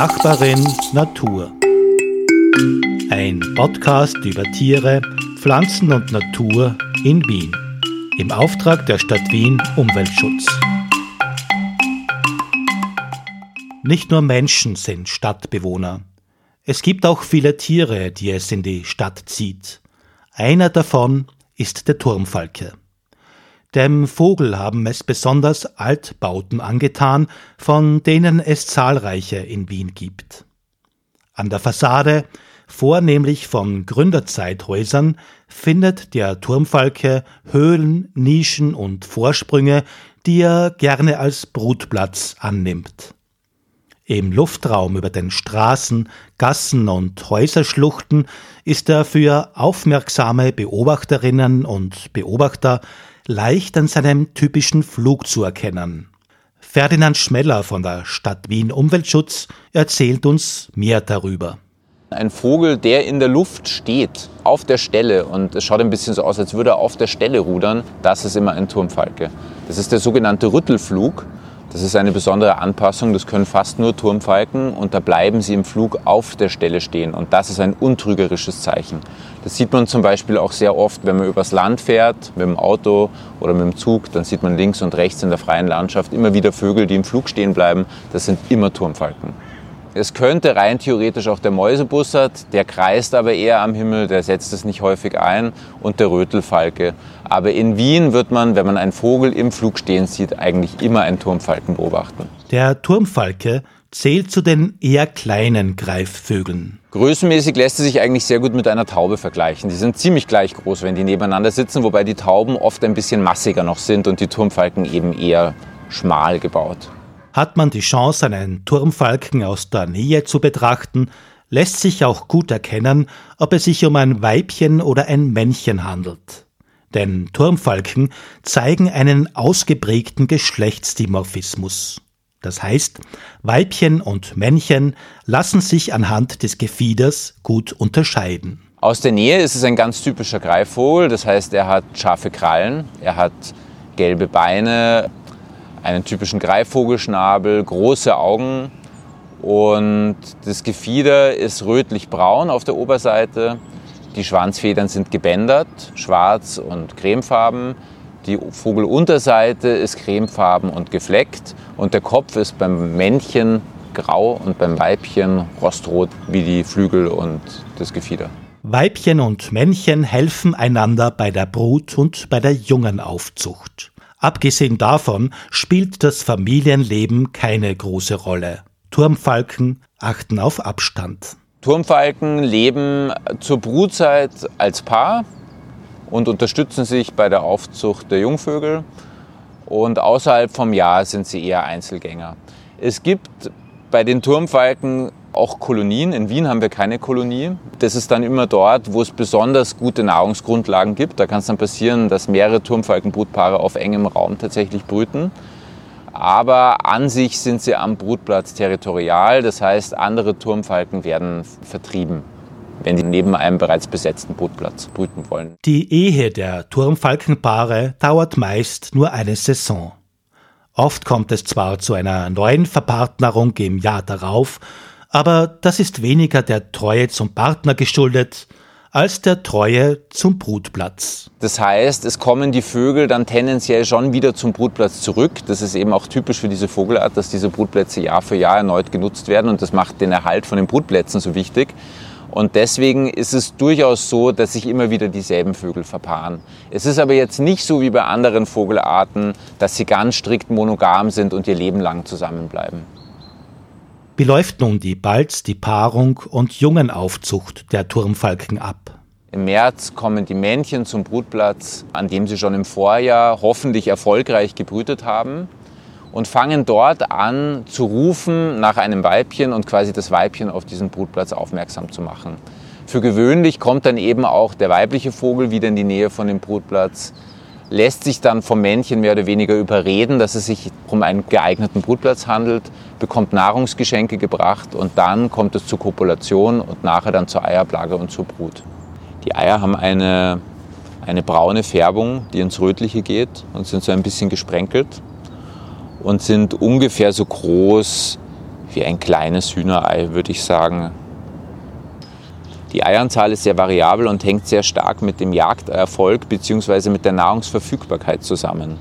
Nachbarin Natur. Ein Podcast über Tiere, Pflanzen und Natur in Wien. Im Auftrag der Stadt Wien Umweltschutz. Nicht nur Menschen sind Stadtbewohner. Es gibt auch viele Tiere, die es in die Stadt zieht. Einer davon ist der Turmfalke. Dem Vogel haben es besonders Altbauten angetan, von denen es zahlreiche in Wien gibt. An der Fassade, vornehmlich von Gründerzeithäusern, findet der Turmfalke Höhlen, Nischen und Vorsprünge, die er gerne als Brutplatz annimmt. Im Luftraum über den Straßen, Gassen und Häuserschluchten ist er für aufmerksame Beobachterinnen und Beobachter leicht an seinem typischen Flug zu erkennen. Ferdinand Schmeller von der Stadt Wien Umweltschutz erzählt uns mehr darüber. Ein Vogel, der in der Luft steht, auf der Stelle und es schaut ein bisschen so aus, als würde er auf der Stelle rudern, das ist immer ein Turmfalke. Das ist der sogenannte Rüttelflug. Das ist eine besondere Anpassung, das können fast nur Turmfalken und da bleiben sie im Flug auf der Stelle stehen und das ist ein untrügerisches Zeichen. Das sieht man zum Beispiel auch sehr oft, wenn man übers Land fährt, mit dem Auto oder mit dem Zug, dann sieht man links und rechts in der freien Landschaft immer wieder Vögel, die im Flug stehen bleiben. Das sind immer Turmfalken. Es könnte rein theoretisch auch der Mäusebussard, der kreist aber eher am Himmel, der setzt es nicht häufig ein, und der Rötelfalke. Aber in Wien wird man, wenn man einen Vogel im Flug stehen sieht, eigentlich immer einen Turmfalken beobachten. Der Turmfalke zählt zu den eher kleinen Greifvögeln. Größenmäßig lässt er sich eigentlich sehr gut mit einer Taube vergleichen. Die sind ziemlich gleich groß, wenn die nebeneinander sitzen, wobei die Tauben oft ein bisschen massiger noch sind und die Turmfalken eben eher schmal gebaut. Hat man die Chance, einen Turmfalken aus der Nähe zu betrachten, lässt sich auch gut erkennen, ob es sich um ein Weibchen oder ein Männchen handelt. Denn Turmfalken zeigen einen ausgeprägten Geschlechtsdimorphismus. Das heißt, Weibchen und Männchen lassen sich anhand des Gefieders gut unterscheiden. Aus der Nähe ist es ein ganz typischer Greifvogel, das heißt, er hat scharfe Krallen, er hat gelbe Beine, einen typischen Greifvogelschnabel, große Augen und das Gefieder ist rötlich-braun auf der Oberseite. Die Schwanzfedern sind gebändert, schwarz und cremefarben. Die Vogelunterseite ist cremefarben und gefleckt und der Kopf ist beim Männchen grau und beim Weibchen rostrot wie die Flügel und das Gefieder. Weibchen und Männchen helfen einander bei der Brut und bei der Jungenaufzucht. Abgesehen davon spielt das Familienleben keine große Rolle. Turmfalken achten auf Abstand. Turmfalken leben zur Brutzeit als Paar und unterstützen sich bei der Aufzucht der Jungvögel. Und außerhalb vom Jahr sind sie eher Einzelgänger. Es gibt bei den Turmfalken auch Kolonien. In Wien haben wir keine Kolonie. Das ist dann immer dort, wo es besonders gute Nahrungsgrundlagen gibt. Da kann es dann passieren, dass mehrere Turmfalkenbrutpaare auf engem Raum tatsächlich brüten. Aber an sich sind sie am Brutplatz territorial. Das heißt, andere Turmfalken werden vertrieben wenn die neben einem bereits besetzten Brutplatz brüten wollen. Die Ehe der Turmfalkenpaare dauert meist nur eine Saison. Oft kommt es zwar zu einer neuen Verpartnerung im Jahr darauf, aber das ist weniger der Treue zum Partner geschuldet, als der Treue zum Brutplatz. Das heißt, es kommen die Vögel dann tendenziell schon wieder zum Brutplatz zurück. Das ist eben auch typisch für diese Vogelart, dass diese Brutplätze Jahr für Jahr erneut genutzt werden und das macht den Erhalt von den Brutplätzen so wichtig. Und deswegen ist es durchaus so, dass sich immer wieder dieselben Vögel verpaaren. Es ist aber jetzt nicht so wie bei anderen Vogelarten, dass sie ganz strikt monogam sind und ihr Leben lang zusammenbleiben. Wie läuft nun die Balz, die Paarung und Jungenaufzucht der Turmfalken ab? Im März kommen die Männchen zum Brutplatz, an dem sie schon im Vorjahr hoffentlich erfolgreich gebrütet haben und fangen dort an zu rufen nach einem Weibchen und quasi das Weibchen auf diesen Brutplatz aufmerksam zu machen. Für gewöhnlich kommt dann eben auch der weibliche Vogel wieder in die Nähe von dem Brutplatz lässt sich dann vom Männchen mehr oder weniger überreden, dass es sich um einen geeigneten Brutplatz handelt, bekommt Nahrungsgeschenke gebracht und dann kommt es zur Kopulation und nachher dann zur Eiablage und zur Brut. Die Eier haben eine, eine braune Färbung, die ins Rötliche geht und sind so ein bisschen gesprenkelt und sind ungefähr so groß wie ein kleines Hühnerei, würde ich sagen. Die Eianzahl ist sehr variabel und hängt sehr stark mit dem Jagderfolg bzw. mit der Nahrungsverfügbarkeit zusammen.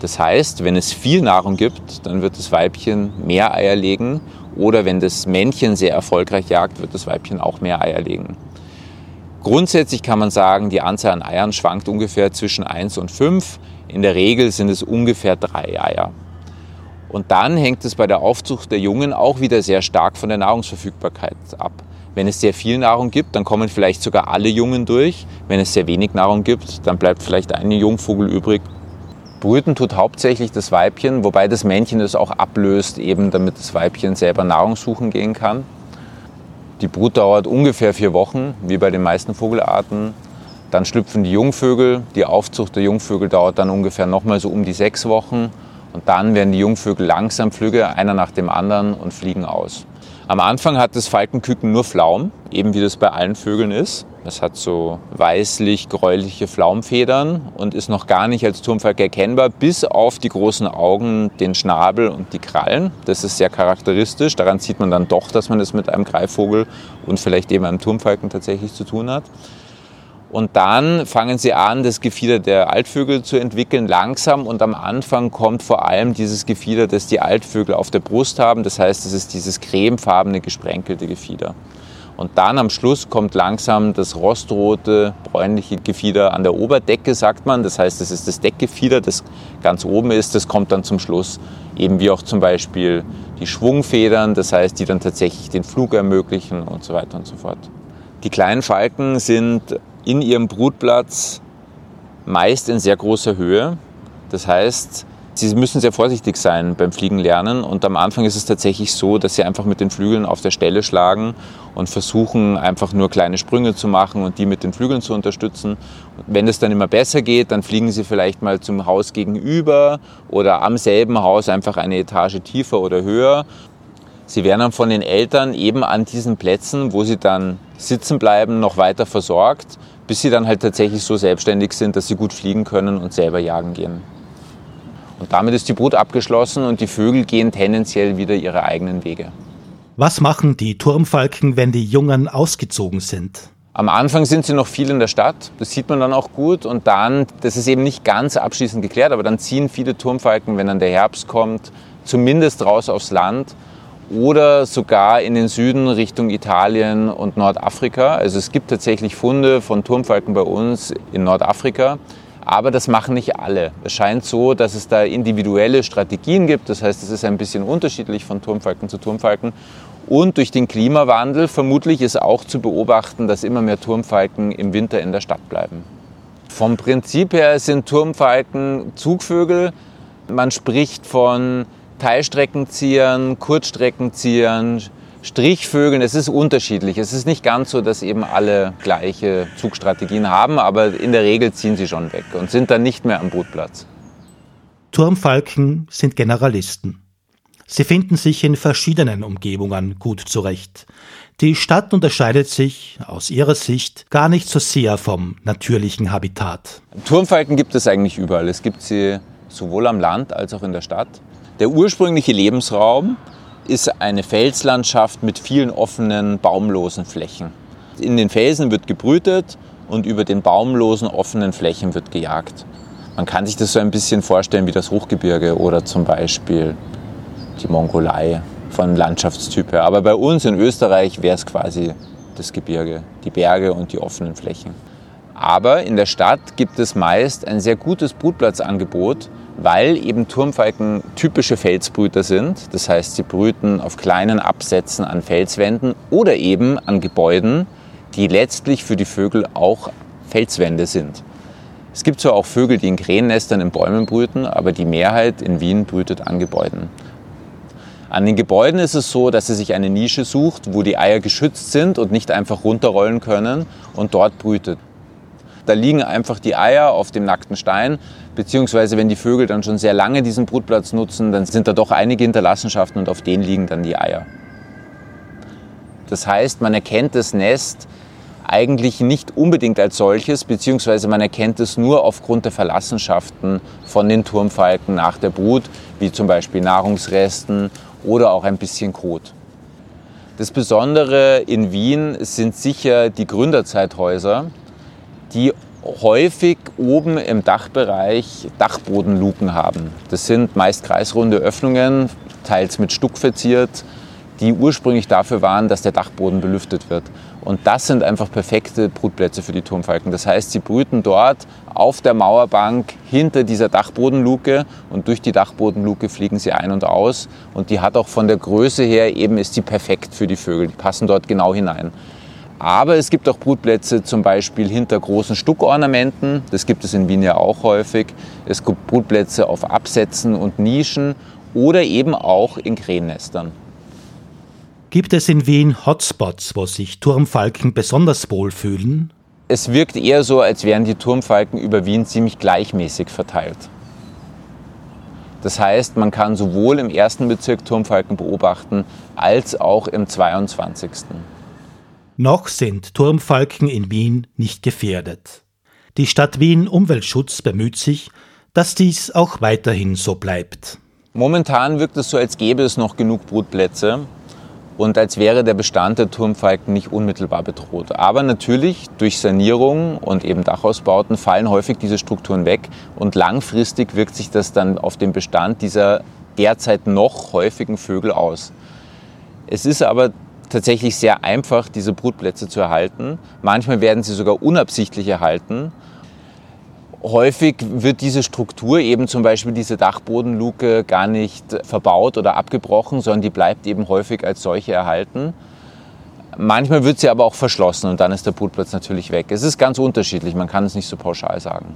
Das heißt, wenn es viel Nahrung gibt, dann wird das Weibchen mehr Eier legen oder wenn das Männchen sehr erfolgreich jagt, wird das Weibchen auch mehr Eier legen. Grundsätzlich kann man sagen, die Anzahl an Eiern schwankt ungefähr zwischen 1 und 5. In der Regel sind es ungefähr drei Eier. Und dann hängt es bei der Aufzucht der Jungen auch wieder sehr stark von der Nahrungsverfügbarkeit ab. Wenn es sehr viel Nahrung gibt, dann kommen vielleicht sogar alle Jungen durch. Wenn es sehr wenig Nahrung gibt, dann bleibt vielleicht ein Jungvogel übrig. Brüten tut hauptsächlich das Weibchen, wobei das Männchen es auch ablöst, eben damit das Weibchen selber Nahrung suchen gehen kann. Die Brut dauert ungefähr vier Wochen, wie bei den meisten Vogelarten. Dann schlüpfen die Jungvögel. Die Aufzucht der Jungvögel dauert dann ungefähr nochmal so um die sechs Wochen. Und dann werden die Jungvögel langsam flügge, einer nach dem anderen und fliegen aus. Am Anfang hat das Falkenküken nur Flaum, eben wie das bei allen Vögeln ist. Es hat so weißlich-gräuliche Flaumfedern und ist noch gar nicht als Turmfalke erkennbar, bis auf die großen Augen, den Schnabel und die Krallen. Das ist sehr charakteristisch. Daran sieht man dann doch, dass man es mit einem Greifvogel und vielleicht eben einem Turmfalken tatsächlich zu tun hat. Und dann fangen sie an, das Gefieder der Altvögel zu entwickeln, langsam. Und am Anfang kommt vor allem dieses Gefieder, das die Altvögel auf der Brust haben. Das heißt, es ist dieses cremefarbene, gesprenkelte Gefieder. Und dann am Schluss kommt langsam das rostrote, bräunliche Gefieder an der Oberdecke, sagt man. Das heißt, es ist das Deckgefieder, das ganz oben ist. Das kommt dann zum Schluss. Eben wie auch zum Beispiel die Schwungfedern, das heißt, die dann tatsächlich den Flug ermöglichen und so weiter und so fort. Die kleinen Falken sind in ihrem Brutplatz meist in sehr großer Höhe. Das heißt, sie müssen sehr vorsichtig sein beim Fliegen lernen und am Anfang ist es tatsächlich so, dass sie einfach mit den Flügeln auf der Stelle schlagen und versuchen einfach nur kleine Sprünge zu machen und die mit den Flügeln zu unterstützen. Und wenn es dann immer besser geht, dann fliegen sie vielleicht mal zum Haus gegenüber oder am selben Haus einfach eine Etage tiefer oder höher. Sie werden dann von den Eltern eben an diesen Plätzen, wo sie dann sitzen bleiben, noch weiter versorgt bis sie dann halt tatsächlich so selbstständig sind, dass sie gut fliegen können und selber jagen gehen. Und damit ist die Brut abgeschlossen und die Vögel gehen tendenziell wieder ihre eigenen Wege. Was machen die Turmfalken, wenn die Jungen ausgezogen sind? Am Anfang sind sie noch viel in der Stadt, das sieht man dann auch gut. Und dann, das ist eben nicht ganz abschließend geklärt, aber dann ziehen viele Turmfalken, wenn dann der Herbst kommt, zumindest raus aufs Land oder sogar in den Süden Richtung Italien und Nordafrika. Also es gibt tatsächlich Funde von Turmfalken bei uns in Nordafrika. Aber das machen nicht alle. Es scheint so, dass es da individuelle Strategien gibt. Das heißt, es ist ein bisschen unterschiedlich von Turmfalken zu Turmfalken. Und durch den Klimawandel vermutlich ist auch zu beobachten, dass immer mehr Turmfalken im Winter in der Stadt bleiben. Vom Prinzip her sind Turmfalken Zugvögel. Man spricht von Teilstreckenziehern, Kurzstreckenziehern, Strichvögeln. Es ist unterschiedlich. Es ist nicht ganz so, dass eben alle gleiche Zugstrategien haben, aber in der Regel ziehen sie schon weg und sind dann nicht mehr am Brutplatz. Turmfalken sind Generalisten. Sie finden sich in verschiedenen Umgebungen gut zurecht. Die Stadt unterscheidet sich aus ihrer Sicht gar nicht so sehr vom natürlichen Habitat. Turmfalken gibt es eigentlich überall. Es gibt sie sowohl am Land als auch in der Stadt. Der ursprüngliche Lebensraum ist eine Felslandschaft mit vielen offenen, baumlosen Flächen. In den Felsen wird gebrütet und über den baumlosen, offenen Flächen wird gejagt. Man kann sich das so ein bisschen vorstellen wie das Hochgebirge oder zum Beispiel die Mongolei von Landschaftstyp her. Aber bei uns in Österreich wäre es quasi das Gebirge, die Berge und die offenen Flächen. Aber in der Stadt gibt es meist ein sehr gutes Brutplatzangebot, weil eben Turmfalken typische Felsbrüter sind. Das heißt, sie brüten auf kleinen Absätzen an Felswänden oder eben an Gebäuden, die letztlich für die Vögel auch Felswände sind. Es gibt zwar auch Vögel, die in Krähennestern in Bäumen brüten, aber die Mehrheit in Wien brütet an Gebäuden. An den Gebäuden ist es so, dass sie sich eine Nische sucht, wo die Eier geschützt sind und nicht einfach runterrollen können und dort brütet. Da liegen einfach die Eier auf dem nackten Stein, beziehungsweise wenn die Vögel dann schon sehr lange diesen Brutplatz nutzen, dann sind da doch einige Hinterlassenschaften und auf denen liegen dann die Eier. Das heißt, man erkennt das Nest eigentlich nicht unbedingt als solches, beziehungsweise man erkennt es nur aufgrund der Verlassenschaften von den Turmfalken nach der Brut, wie zum Beispiel Nahrungsresten oder auch ein bisschen Kot. Das Besondere in Wien sind sicher die Gründerzeithäuser, die häufig oben im Dachbereich Dachbodenluken haben. Das sind meist kreisrunde Öffnungen, teils mit Stuck verziert, die ursprünglich dafür waren, dass der Dachboden belüftet wird. Und das sind einfach perfekte Brutplätze für die Turmfalken. Das heißt, sie brüten dort auf der Mauerbank hinter dieser Dachbodenluke und durch die Dachbodenluke fliegen sie ein und aus. Und die hat auch von der Größe her eben ist die perfekt für die Vögel. Die passen dort genau hinein. Aber es gibt auch Brutplätze zum Beispiel hinter großen Stuckornamenten. Das gibt es in Wien ja auch häufig. Es gibt Brutplätze auf Absätzen und Nischen oder eben auch in Krähennestern. Gibt es in Wien Hotspots, wo sich Turmfalken besonders wohlfühlen? Es wirkt eher so, als wären die Turmfalken über Wien ziemlich gleichmäßig verteilt. Das heißt, man kann sowohl im ersten Bezirk Turmfalken beobachten, als auch im 22. Noch sind Turmfalken in Wien nicht gefährdet. Die Stadt Wien Umweltschutz bemüht sich, dass dies auch weiterhin so bleibt. Momentan wirkt es so, als gäbe es noch genug Brutplätze und als wäre der Bestand der Turmfalken nicht unmittelbar bedroht. Aber natürlich durch Sanierung und eben Dachausbauten fallen häufig diese Strukturen weg und langfristig wirkt sich das dann auf den Bestand dieser derzeit noch häufigen Vögel aus. Es ist aber tatsächlich sehr einfach, diese Brutplätze zu erhalten. Manchmal werden sie sogar unabsichtlich erhalten. Häufig wird diese Struktur, eben zum Beispiel diese Dachbodenluke, gar nicht verbaut oder abgebrochen, sondern die bleibt eben häufig als solche erhalten. Manchmal wird sie aber auch verschlossen und dann ist der Brutplatz natürlich weg. Es ist ganz unterschiedlich, man kann es nicht so pauschal sagen.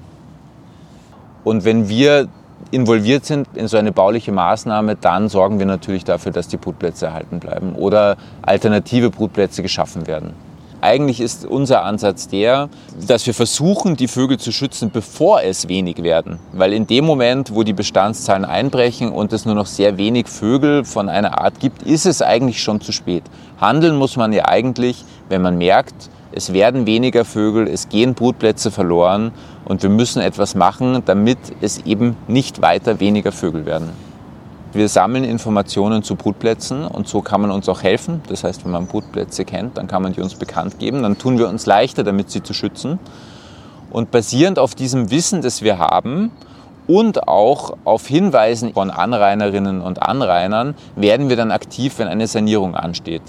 Und wenn wir involviert sind in so eine bauliche Maßnahme, dann sorgen wir natürlich dafür, dass die Brutplätze erhalten bleiben oder alternative Brutplätze geschaffen werden. Eigentlich ist unser Ansatz der, dass wir versuchen, die Vögel zu schützen, bevor es wenig werden. Weil in dem Moment, wo die Bestandszahlen einbrechen und es nur noch sehr wenig Vögel von einer Art gibt, ist es eigentlich schon zu spät. Handeln muss man ja eigentlich, wenn man merkt, es werden weniger Vögel, es gehen Brutplätze verloren und wir müssen etwas machen, damit es eben nicht weiter weniger Vögel werden. Wir sammeln Informationen zu Brutplätzen und so kann man uns auch helfen. Das heißt, wenn man Brutplätze kennt, dann kann man die uns bekannt geben. Dann tun wir uns leichter, damit sie zu schützen. Und basierend auf diesem Wissen, das wir haben und auch auf Hinweisen von Anrainerinnen und Anrainern, werden wir dann aktiv, wenn eine Sanierung ansteht.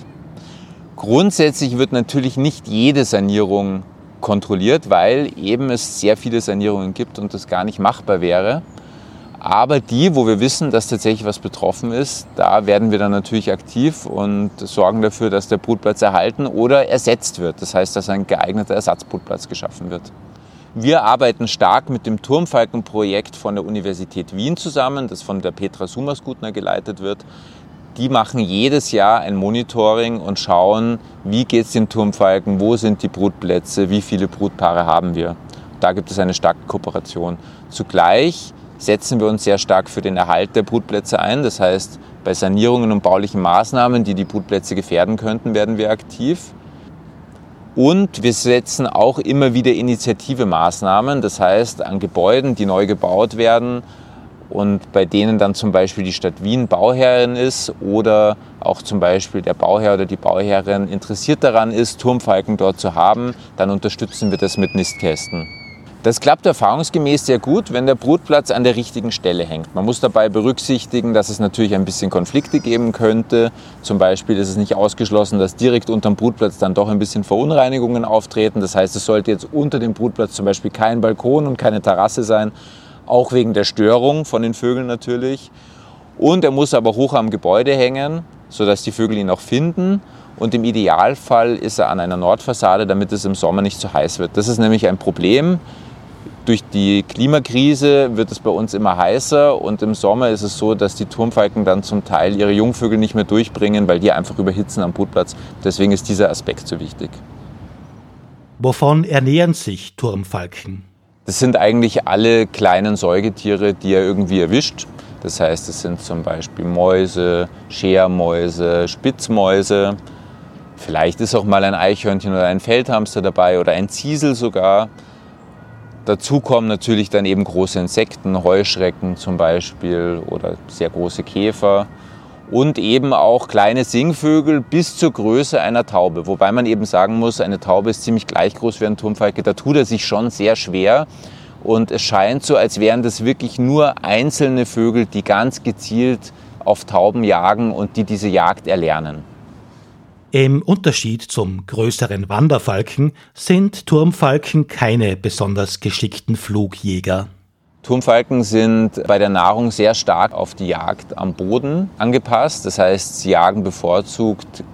Grundsätzlich wird natürlich nicht jede Sanierung kontrolliert, weil eben es sehr viele Sanierungen gibt und das gar nicht machbar wäre. Aber die, wo wir wissen, dass tatsächlich was betroffen ist, da werden wir dann natürlich aktiv und sorgen dafür, dass der Brutplatz erhalten oder ersetzt wird. Das heißt, dass ein geeigneter Ersatzbrutplatz geschaffen wird. Wir arbeiten stark mit dem Turmfalkenprojekt von der Universität Wien zusammen, das von der Petra Sumasgutner geleitet wird. Die machen jedes Jahr ein Monitoring und schauen, wie geht es den Turmfalken, wo sind die Brutplätze, wie viele Brutpaare haben wir. Da gibt es eine starke Kooperation. Zugleich setzen wir uns sehr stark für den Erhalt der Brutplätze ein. Das heißt, bei Sanierungen und baulichen Maßnahmen, die die Brutplätze gefährden könnten, werden wir aktiv. Und wir setzen auch immer wieder initiative Maßnahmen, das heißt an Gebäuden, die neu gebaut werden, und bei denen dann zum Beispiel die Stadt Wien Bauherrin ist oder auch zum Beispiel der Bauherr oder die Bauherrin interessiert daran ist, Turmfalken dort zu haben, dann unterstützen wir das mit Nistkästen. Das klappt erfahrungsgemäß sehr gut, wenn der Brutplatz an der richtigen Stelle hängt. Man muss dabei berücksichtigen, dass es natürlich ein bisschen Konflikte geben könnte. Zum Beispiel ist es nicht ausgeschlossen, dass direkt unter dem Brutplatz dann doch ein bisschen Verunreinigungen auftreten. Das heißt, es sollte jetzt unter dem Brutplatz zum Beispiel kein Balkon und keine Terrasse sein, auch wegen der Störung von den Vögeln natürlich. Und er muss aber hoch am Gebäude hängen, sodass die Vögel ihn auch finden. Und im Idealfall ist er an einer Nordfassade, damit es im Sommer nicht zu heiß wird. Das ist nämlich ein Problem. Durch die Klimakrise wird es bei uns immer heißer und im Sommer ist es so, dass die Turmfalken dann zum Teil ihre Jungvögel nicht mehr durchbringen, weil die einfach überhitzen am Brutplatz. Deswegen ist dieser Aspekt so wichtig. Wovon ernähren sich Turmfalken? Das sind eigentlich alle kleinen Säugetiere, die er irgendwie erwischt. Das heißt, es sind zum Beispiel Mäuse, Schermäuse, Spitzmäuse. Vielleicht ist auch mal ein Eichhörnchen oder ein Feldhamster dabei oder ein Ziesel sogar. Dazu kommen natürlich dann eben große Insekten, Heuschrecken zum Beispiel oder sehr große Käfer. Und eben auch kleine Singvögel bis zur Größe einer Taube. Wobei man eben sagen muss, eine Taube ist ziemlich gleich groß wie ein Turmfalke. Da tut er sich schon sehr schwer. Und es scheint so, als wären das wirklich nur einzelne Vögel, die ganz gezielt auf Tauben jagen und die diese Jagd erlernen. Im Unterschied zum größeren Wanderfalken sind Turmfalken keine besonders geschickten Flugjäger. Turmfalken sind bei der Nahrung sehr stark auf die Jagd am Boden angepasst. Das heißt, sie jagen bevorzugt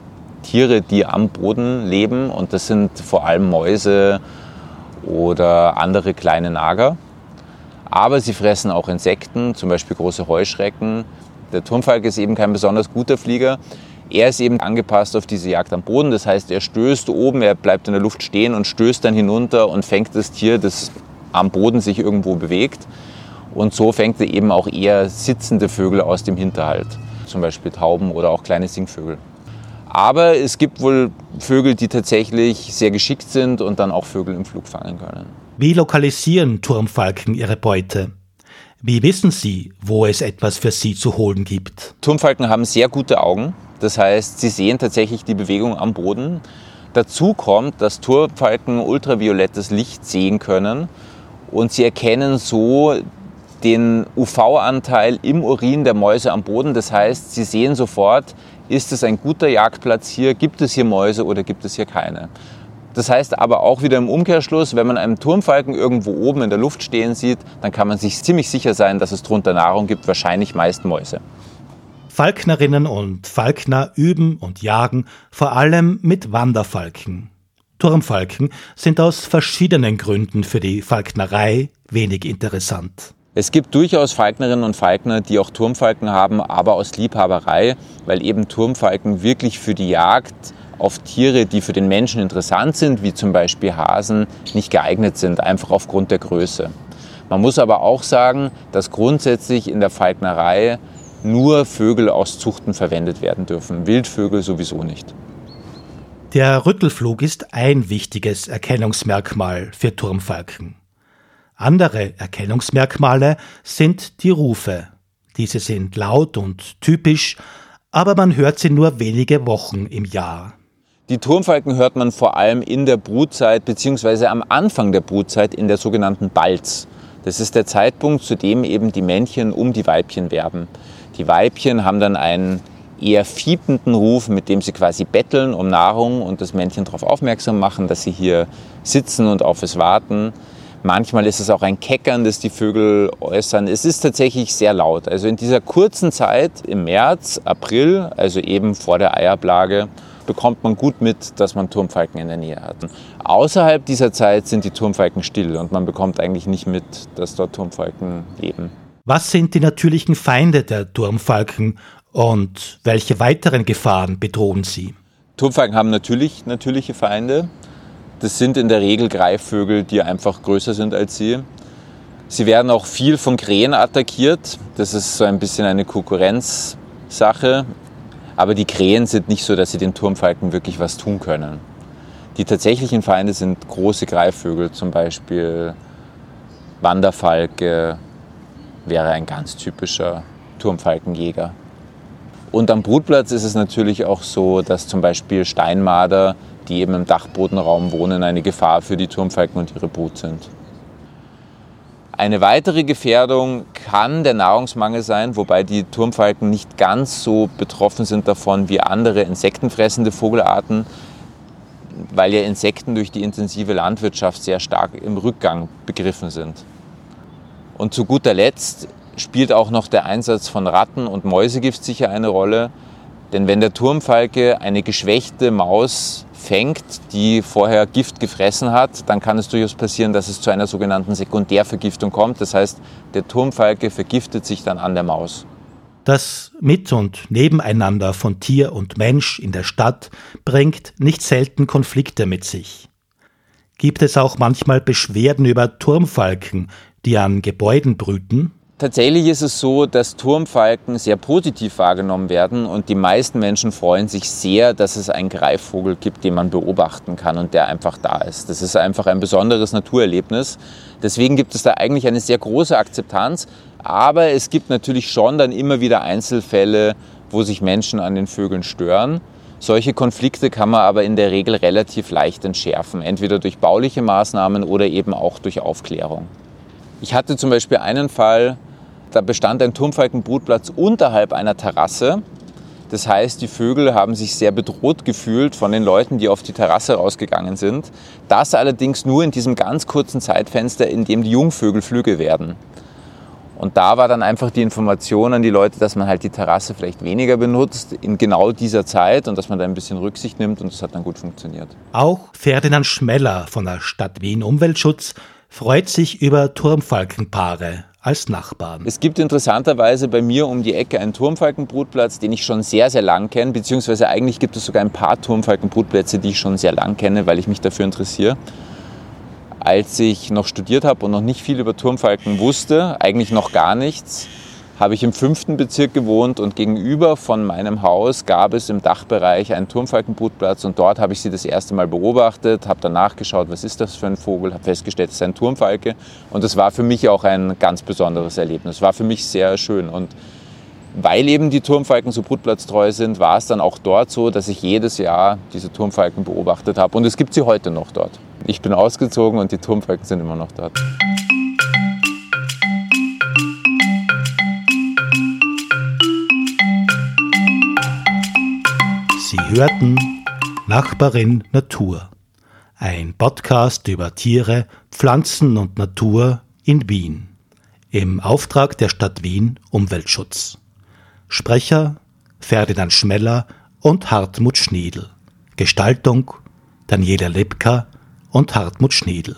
Tiere, die am Boden leben. Und das sind vor allem Mäuse oder andere kleine Nager. Aber sie fressen auch Insekten, zum Beispiel große Heuschrecken. Der Turmfalk ist eben kein besonders guter Flieger. Er ist eben angepasst auf diese Jagd am Boden. Das heißt, er stößt oben, er bleibt in der Luft stehen und stößt dann hinunter und fängt das Tier, das am Boden sich irgendwo bewegt. Und so fängt er eben auch eher sitzende Vögel aus dem Hinterhalt, zum Beispiel Tauben oder auch kleine Singvögel. Aber es gibt wohl Vögel, die tatsächlich sehr geschickt sind und dann auch Vögel im Flug fangen können. Wie lokalisieren Turmfalken ihre Beute? Wie wissen sie, wo es etwas für sie zu holen gibt? Turmfalken haben sehr gute Augen. Das heißt, sie sehen tatsächlich die Bewegung am Boden. Dazu kommt, dass Turmfalken ultraviolettes Licht sehen können und sie erkennen so den UV-Anteil im Urin der Mäuse am Boden. Das heißt, sie sehen sofort, ist es ein guter Jagdplatz hier, gibt es hier Mäuse oder gibt es hier keine. Das heißt aber auch wieder im Umkehrschluss, wenn man einen Turmfalken irgendwo oben in der Luft stehen sieht, dann kann man sich ziemlich sicher sein, dass es drunter Nahrung gibt, wahrscheinlich meist Mäuse. Falknerinnen und Falkner üben und jagen vor allem mit Wanderfalken. Turmfalken sind aus verschiedenen Gründen für die Falknerei wenig interessant. Es gibt durchaus Falknerinnen und Falkner, die auch Turmfalken haben, aber aus Liebhaberei, weil eben Turmfalken wirklich für die Jagd auf Tiere, die für den Menschen interessant sind, wie zum Beispiel Hasen, nicht geeignet sind, einfach aufgrund der Größe. Man muss aber auch sagen, dass grundsätzlich in der Falknerei nur Vögel aus Zuchten verwendet werden dürfen, Wildvögel sowieso nicht. Der Rüttelflug ist ein wichtiges Erkennungsmerkmal für Turmfalken. Andere Erkennungsmerkmale sind die Rufe. Diese sind laut und typisch, aber man hört sie nur wenige Wochen im Jahr. Die Turmfalken hört man vor allem in der Brutzeit bzw. am Anfang der Brutzeit in der sogenannten Balz. Das ist der Zeitpunkt, zu dem eben die Männchen um die Weibchen werben. Die Weibchen haben dann einen eher fiependen Ruf, mit dem sie quasi betteln um Nahrung und das Männchen darauf aufmerksam machen, dass sie hier sitzen und auf es warten. Manchmal ist es auch ein Keckern, das die Vögel äußern. Es ist tatsächlich sehr laut. Also in dieser kurzen Zeit im März, April, also eben vor der Eiablage, bekommt man gut mit, dass man Turmfalken in der Nähe hat. Außerhalb dieser Zeit sind die Turmfalken still und man bekommt eigentlich nicht mit, dass dort Turmfalken leben. Was sind die natürlichen Feinde der Turmfalken und welche weiteren Gefahren bedrohen sie? Turmfalken haben natürlich natürliche Feinde. Das sind in der Regel Greifvögel, die einfach größer sind als sie. Sie werden auch viel von Krähen attackiert. Das ist so ein bisschen eine Konkurrenzsache. Aber die Krähen sind nicht so, dass sie den Turmfalken wirklich was tun können. Die tatsächlichen Feinde sind große Greifvögel, zum Beispiel Wanderfalke wäre ein ganz typischer Turmfalkenjäger. Und am Brutplatz ist es natürlich auch so, dass zum Beispiel Steinmarder, die eben im Dachbodenraum wohnen, eine Gefahr für die Turmfalken und ihre Brut sind. Eine weitere Gefährdung kann der Nahrungsmangel sein, wobei die Turmfalken nicht ganz so betroffen sind davon wie andere insektenfressende Vogelarten, weil ja Insekten durch die intensive Landwirtschaft sehr stark im Rückgang begriffen sind. Und zu guter Letzt spielt auch noch der Einsatz von Ratten und Mäusegift sicher eine Rolle. Denn wenn der Turmfalke eine geschwächte Maus fängt, die vorher Gift gefressen hat, dann kann es durchaus passieren, dass es zu einer sogenannten Sekundärvergiftung kommt. Das heißt, der Turmfalke vergiftet sich dann an der Maus. Das Mit- und Nebeneinander von Tier und Mensch in der Stadt bringt nicht selten Konflikte mit sich. Gibt es auch manchmal Beschwerden über Turmfalken, die an Gebäuden brüten? Tatsächlich ist es so, dass Turmfalken sehr positiv wahrgenommen werden und die meisten Menschen freuen sich sehr, dass es einen Greifvogel gibt, den man beobachten kann und der einfach da ist. Das ist einfach ein besonderes Naturerlebnis. Deswegen gibt es da eigentlich eine sehr große Akzeptanz, aber es gibt natürlich schon dann immer wieder Einzelfälle wo sich Menschen an den Vögeln stören. Solche Konflikte kann man aber in der Regel relativ leicht entschärfen, entweder durch bauliche Maßnahmen oder eben auch durch Aufklärung. Ich hatte zum Beispiel einen Fall, da bestand ein Turmfalkenbrutplatz unterhalb einer Terrasse. Das heißt, die Vögel haben sich sehr bedroht gefühlt von den Leuten, die auf die Terrasse rausgegangen sind. Das allerdings nur in diesem ganz kurzen Zeitfenster, in dem die Jungvögel Flüge werden. Und da war dann einfach die Information an die Leute, dass man halt die Terrasse vielleicht weniger benutzt in genau dieser Zeit und dass man da ein bisschen Rücksicht nimmt und das hat dann gut funktioniert. Auch Ferdinand Schmeller von der Stadt Wien Umweltschutz freut sich über Turmfalkenpaare als Nachbarn. Es gibt interessanterweise bei mir um die Ecke einen Turmfalkenbrutplatz, den ich schon sehr, sehr lang kenne, beziehungsweise eigentlich gibt es sogar ein paar Turmfalkenbrutplätze, die ich schon sehr lang kenne, weil ich mich dafür interessiere. Als ich noch studiert habe und noch nicht viel über Turmfalken wusste, eigentlich noch gar nichts, habe ich im fünften Bezirk gewohnt und gegenüber von meinem Haus gab es im Dachbereich einen Turmfalkenbrutplatz und dort habe ich sie das erste Mal beobachtet, habe dann nachgeschaut, was ist das für ein Vogel, habe festgestellt, es ist ein Turmfalke und das war für mich auch ein ganz besonderes Erlebnis. War für mich sehr schön und weil eben die Turmfalken so brutplatztreu sind, war es dann auch dort so, dass ich jedes Jahr diese Turmfalken beobachtet habe und es gibt sie heute noch dort. Ich bin ausgezogen und die Turmfalken sind immer noch dort. Hörten Nachbarin Natur, ein Podcast über Tiere, Pflanzen und Natur in Wien, im Auftrag der Stadt Wien Umweltschutz. Sprecher Ferdinand Schmeller und Hartmut Schniedl. Gestaltung Daniela Lepka und Hartmut Schniedl.